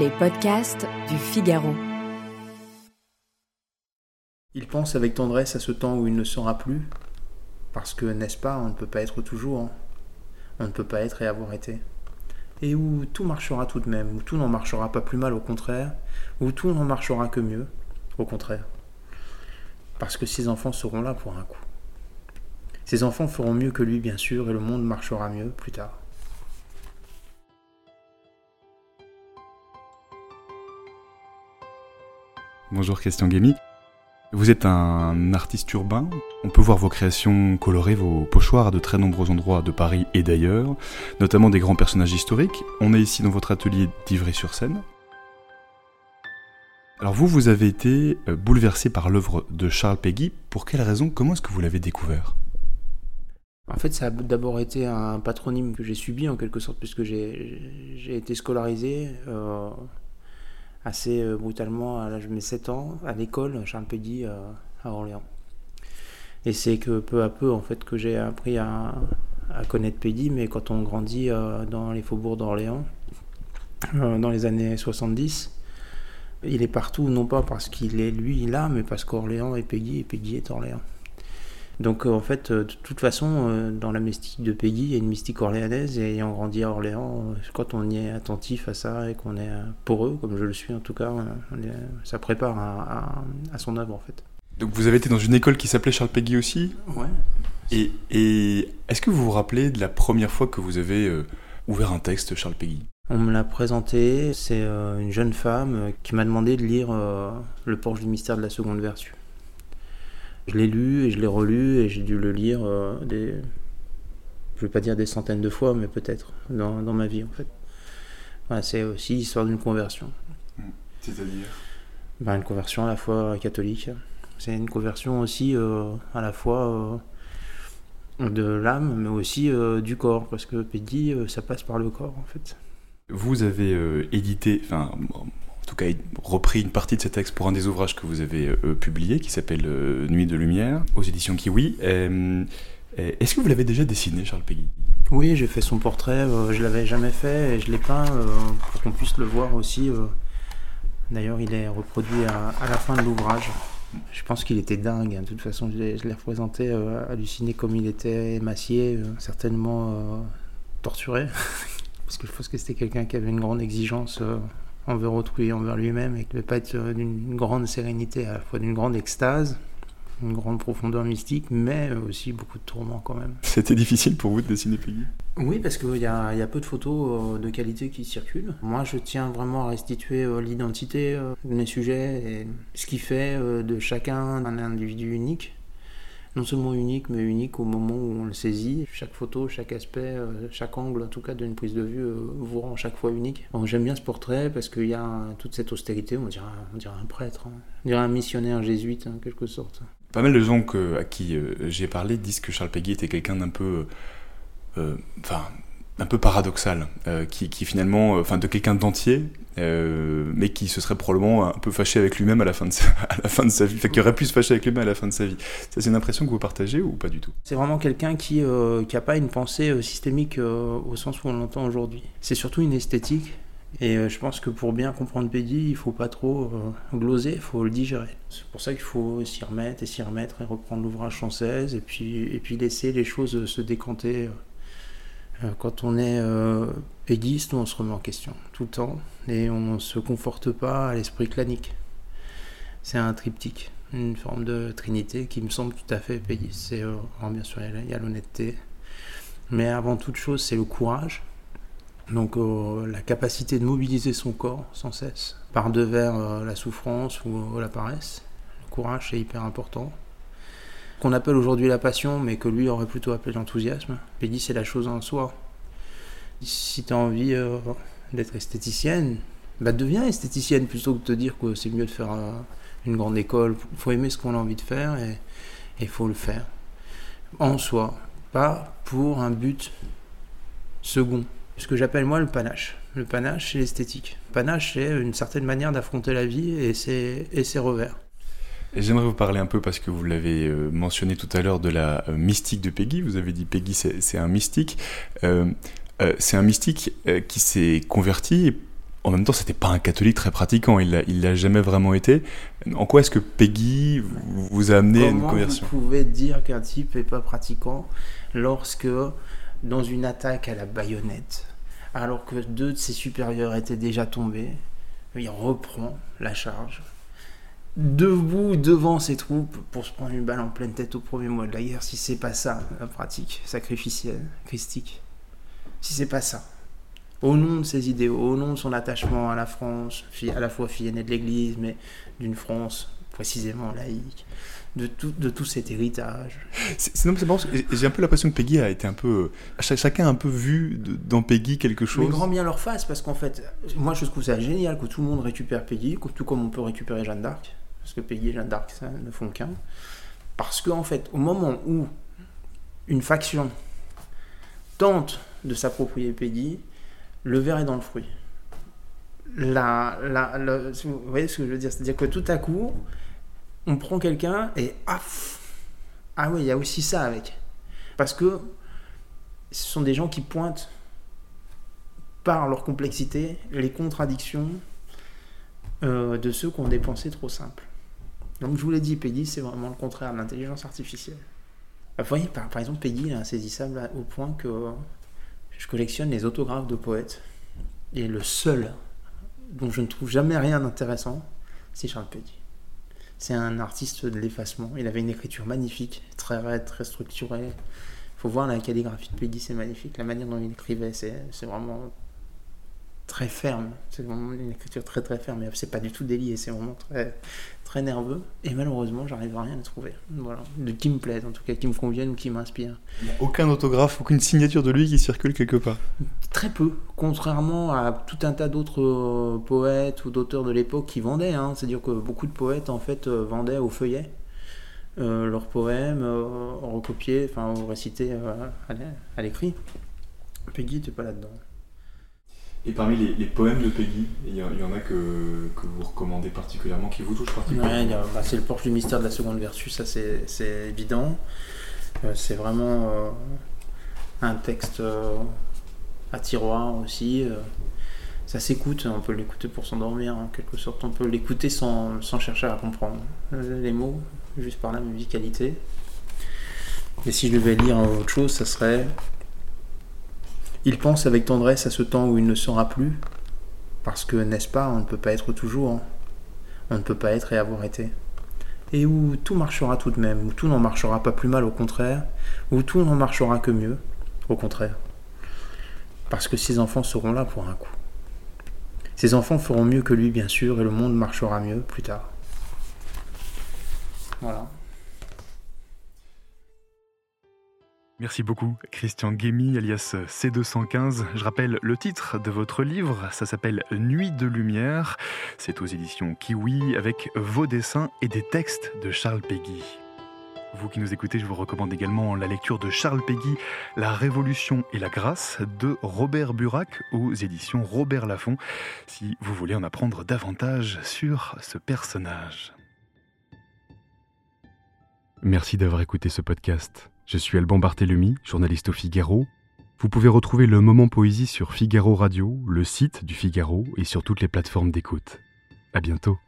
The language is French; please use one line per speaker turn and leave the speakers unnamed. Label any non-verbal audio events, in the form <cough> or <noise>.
Les podcasts du Figaro.
Il pense avec tendresse à ce temps où il ne sera plus, parce que, n'est-ce pas, on ne peut pas être toujours, on ne peut pas être et avoir été, et où tout marchera tout de même, où tout n'en marchera pas plus mal, au contraire, où tout n'en marchera que mieux, au contraire, parce que ses enfants seront là pour un coup. Ses enfants feront mieux que lui, bien sûr, et le monde marchera mieux plus tard.
Bonjour Christian Guémy. Vous êtes un artiste urbain. On peut voir vos créations colorer vos pochoirs à de très nombreux endroits de Paris et d'ailleurs, notamment des grands personnages historiques. On est ici dans votre atelier d'Ivry-sur-Seine. Alors vous, vous avez été euh, bouleversé par l'œuvre de Charles Péguy. Pour quelle raison? Comment est-ce que vous l'avez découvert?
En fait, ça a d'abord été un patronyme que j'ai subi en quelque sorte, puisque j'ai été scolarisé. Euh, assez euh, brutalement à l'âge de mes 7 ans à l'école Charles euh, à Orléans. Et c'est que peu à peu en fait que j'ai appris à, connaître Pédy, mais quand on grandit euh, dans les faubourgs d'Orléans, dans les années 70, il est partout, non pas parce qu'il est lui là, mais parce qu'Orléans est Peggy et Peggy est Orléans. Donc euh, en fait, euh, de toute façon, euh, dans la mystique de Peggy, il y a une mystique orléanaise et ayant grandi à Orléans, quand on y est attentif à ça et qu'on est poreux, comme je le suis en tout cas, ça prépare à, son œuvre en fait.
Donc vous avez été dans une école qui s'appelait Charles Peggy aussi
Ouais.
Et, et est-ce que vous vous rappelez de la première fois que vous avez ouvert un texte Charles Peggy?
On me l'a présenté, c'est une jeune femme qui m'a demandé de lire Le Porche du mystère de la seconde vertu. Je l'ai lu et je l'ai relu et j'ai dû le lire euh, des, je ne vais pas dire des centaines de fois, mais peut-être dans, dans, ma vie en fait. c'est aussi l'histoire d'une conversion.
C'est-à-dire?
Ben, Une conversion à la fois catholique. C'est une conversion aussi euh, à la fois euh, de l'âme, mais aussi du corps, parce que Pédi, ça passe par le corps en fait.
Vous avez édité, enfin en tout cas repris une partie de ce texte pour un des ouvrages que vous avez euh, publié, qui s'appelle euh, Nuit de lumière, aux éditions Kiwi. Euh, est-ce que vous l'avez déjà dessiné, Charles Peggy?
Oui, j'ai fait son portrait, je l'avais jamais fait, et je l'ai peint pour qu'on puisse le voir aussi. D'ailleurs, il est reproduit à, la fin de l'ouvrage. Je pense qu'il était dingue, hein. de toute façon, je l'ai représenté halluciné comme il était émacié, certainement torturé. <laughs> Parce que je pense que c'était quelqu'un qui avait une grande exigence envers autrui, envers lui-même, et qui ne devait pas être d'une grande sérénité, à la fois d'une grande extase, une grande profondeur mystique, mais aussi beaucoup de tourments quand même.
C'était difficile pour vous de dessiner Peggy?
Oui, parce qu'il y a, y a, peu de photos euh, de qualité qui circulent. Moi, je tiens vraiment à restituer euh, l'identité euh, de mes sujets et ce qui fait de chacun un individu unique non seulement unique, mais unique au moment où on le saisit. Chaque photo, chaque aspect, euh, chaque angle, en tout cas, d'une prise de vue, euh, vous rend chaque fois unique. J'aime bien ce portrait parce qu'il y a toute cette austérité, on dirait, on dirait un prêtre, hein. on dirait un missionnaire jésuite, en quelque sorte.
Pas mal de gens à qui euh, j'ai parlé disent que Charles Péguy était quelqu'un d'un peu. Enfin, un peu paradoxal, euh, qui, finalement, euh, enfin de quelqu'un d'entier, euh, mais qui se serait probablement un peu fâché avec lui-même à la fin de sa, <laughs> à la fin de sa vie, enfin qui aurait pu se fâcher avec lui-même à la fin de sa vie. C'est une impression que vous partagez ou pas du tout?
C'est vraiment quelqu'un qui n'a pas une pensée systémique au sens où on l'entend aujourd'hui. C'est surtout une esthétique. Et je pense que pour bien comprendre Pédi, il faut pas trop gloser, il faut le digérer. C'est pour ça qu'il faut s'y remettre et s'y remettre et reprendre l'ouvrage sans et puis, et puis laisser les choses se décanter quand on est euh, pédiste, on se remet en question tout le temps et on ne se conforte pas à l'esprit clanique. C'est un triptyque, une forme de trinité qui me semble tout à fait pédiste. Euh, bien sûr, il y a l'honnêteté, mais avant toute chose, c'est le courage. Donc la capacité de mobiliser son corps sans cesse, par devers la souffrance ou la paresse. Le courage, c'est hyper important qu'on appelle aujourd'hui la passion, mais que lui aurait plutôt appelé l'enthousiasme. Pédi, c'est la chose en soi. Si tu as envie euh, d'être esthéticienne, bah deviens esthéticienne plutôt que de te dire que c'est mieux de faire une grande école. Il faut aimer ce qu'on a envie de faire et il faut le faire. En soi, pas pour un but second. Ce que j'appelle moi le panache. Le panache, c'est l'esthétique. Panache, c'est une certaine manière d'affronter la vie et ses, et revers.
J'aimerais vous parler un peu, parce que vous l'avez euh, mentionné tout à l'heure, de la euh, mystique de Peggy. Vous avez dit Peggy, c'est un mystique. C'est un mystique qui s'est converti en même temps, c'était pas un catholique très pratiquant, il l'a, l'a jamais vraiment été. En quoi est-ce que Peggy vous a amené
à
une conversion
Vous pouvez dire qu'un type n'est pas pratiquant lorsque, dans une attaque à la baïonnette, alors que deux de ses supérieurs étaient déjà tombés, il reprend la charge, debout devant ses troupes pour se prendre une balle en pleine tête au premier mois de la guerre, si c'est pas ça la pratique sacrificielle, christique, si c'est pas ça, au nom de ses idéaux, au nom de son attachement à la France, à la fois fille aînée de l'Église, mais d'une France précisément laïque, de tout, de tout cet héritage.
C'est j'ai un peu l'impression que Peggy a été un peu. Chacun a un peu vu dans Peggy quelque chose.
Mais grand bien leur face, parce qu'en fait, moi je trouve ça génial que tout le monde récupère Peggy, tout comme on peut récupérer Jeanne d'Arc, parce que Peggy et Jeanne d'Arc ça ne font qu'un. Parce qu'en en fait, au moment où une faction tente de s'approprier Peggy, le verre est dans le fruit. La, vous voyez ce que je veux dire C'est-à-dire que tout à coup, on prend quelqu'un et ah, ah oui, il y a aussi ça avec. Parce que ce sont des gens qui pointent par leur complexité les contradictions euh, de ceux qui ont des pensées trop simples. Donc je vous l'ai dit, Peggy, c'est vraiment le contraire de l'intelligence artificielle. Vous voyez, par, par exemple, Peggy est insaisissable au point que je collectionne les autographes de poètes. Et le seul dont je ne trouve jamais rien d'intéressant, c'est Charles Peggy. C'est un artiste de l'effacement. Il avait une écriture magnifique, très raide, très structurée. Il faut voir la calligraphie de Peggy, c'est magnifique. La manière dont il écrivait, c'est vraiment très ferme. C'est vraiment une écriture très très ferme. C'est pas du tout délié, c'est vraiment très, très nerveux. Et malheureusement, j'arrive à rien à trouver. Voilà. De qui me plaise, en tout cas, qui me convienne ou qui m'inspire.
Aucun autographe, aucune signature de lui qui circule quelque part.
Très peu. Contrairement à tout un tas d'autres euh, poètes ou d'auteurs de l'époque qui vendaient. Hein. C'est-à-dire que beaucoup de poètes, en fait, euh, vendaient au feuillet. Euh, leurs poèmes recopiés, enfin récités à l'écrit. Peggy n'était pas là-dedans.
Et parmi les, poèmes de Peggy, il y, en a que, que, vous recommandez particulièrement, qui vous touchent particulièrement
bah, C'est le porche du mystère de la seconde vertu, ça c'est évident. Euh, c'est vraiment euh, un texte euh, à tiroir aussi. ça s'écoute, on peut l'écouter pour s'endormir en quelque sorte. On peut l'écouter sans, sans, chercher à comprendre les mots, juste par la musicalité. Et si je devais lire autre chose, ça serait il pense avec tendresse à ce temps où il ne sera plus, parce que, n'est-ce pas, on ne peut pas être toujours, on ne peut pas être et avoir été, et où tout marchera tout de même, où tout n'en marchera pas plus mal au contraire, où tout n'en marchera que mieux, au contraire, parce que ses enfants seront là pour un coup. Ses enfants feront mieux que lui, bien sûr, et le monde marchera mieux plus tard. Voilà.
Merci beaucoup, Christian Guémy, alias C215. Je rappelle le titre de votre livre, ça s'appelle Nuit de lumière. C'est aux éditions Kiwi avec vos dessins et des textes de Charles Péguy. Vous qui nous écoutez, je vous recommande également la lecture de Charles Péguy, La Révolution et la Grâce de Robert Burac aux éditions Robert Laffont, si vous voulez en apprendre davantage sur ce personnage. Merci d'avoir écouté ce podcast. Je suis Alban Barthélemy, journaliste au Figaro. Vous pouvez retrouver le moment poésie sur Figaro Radio, le site du Figaro et sur toutes les plateformes d'écoute. À bientôt.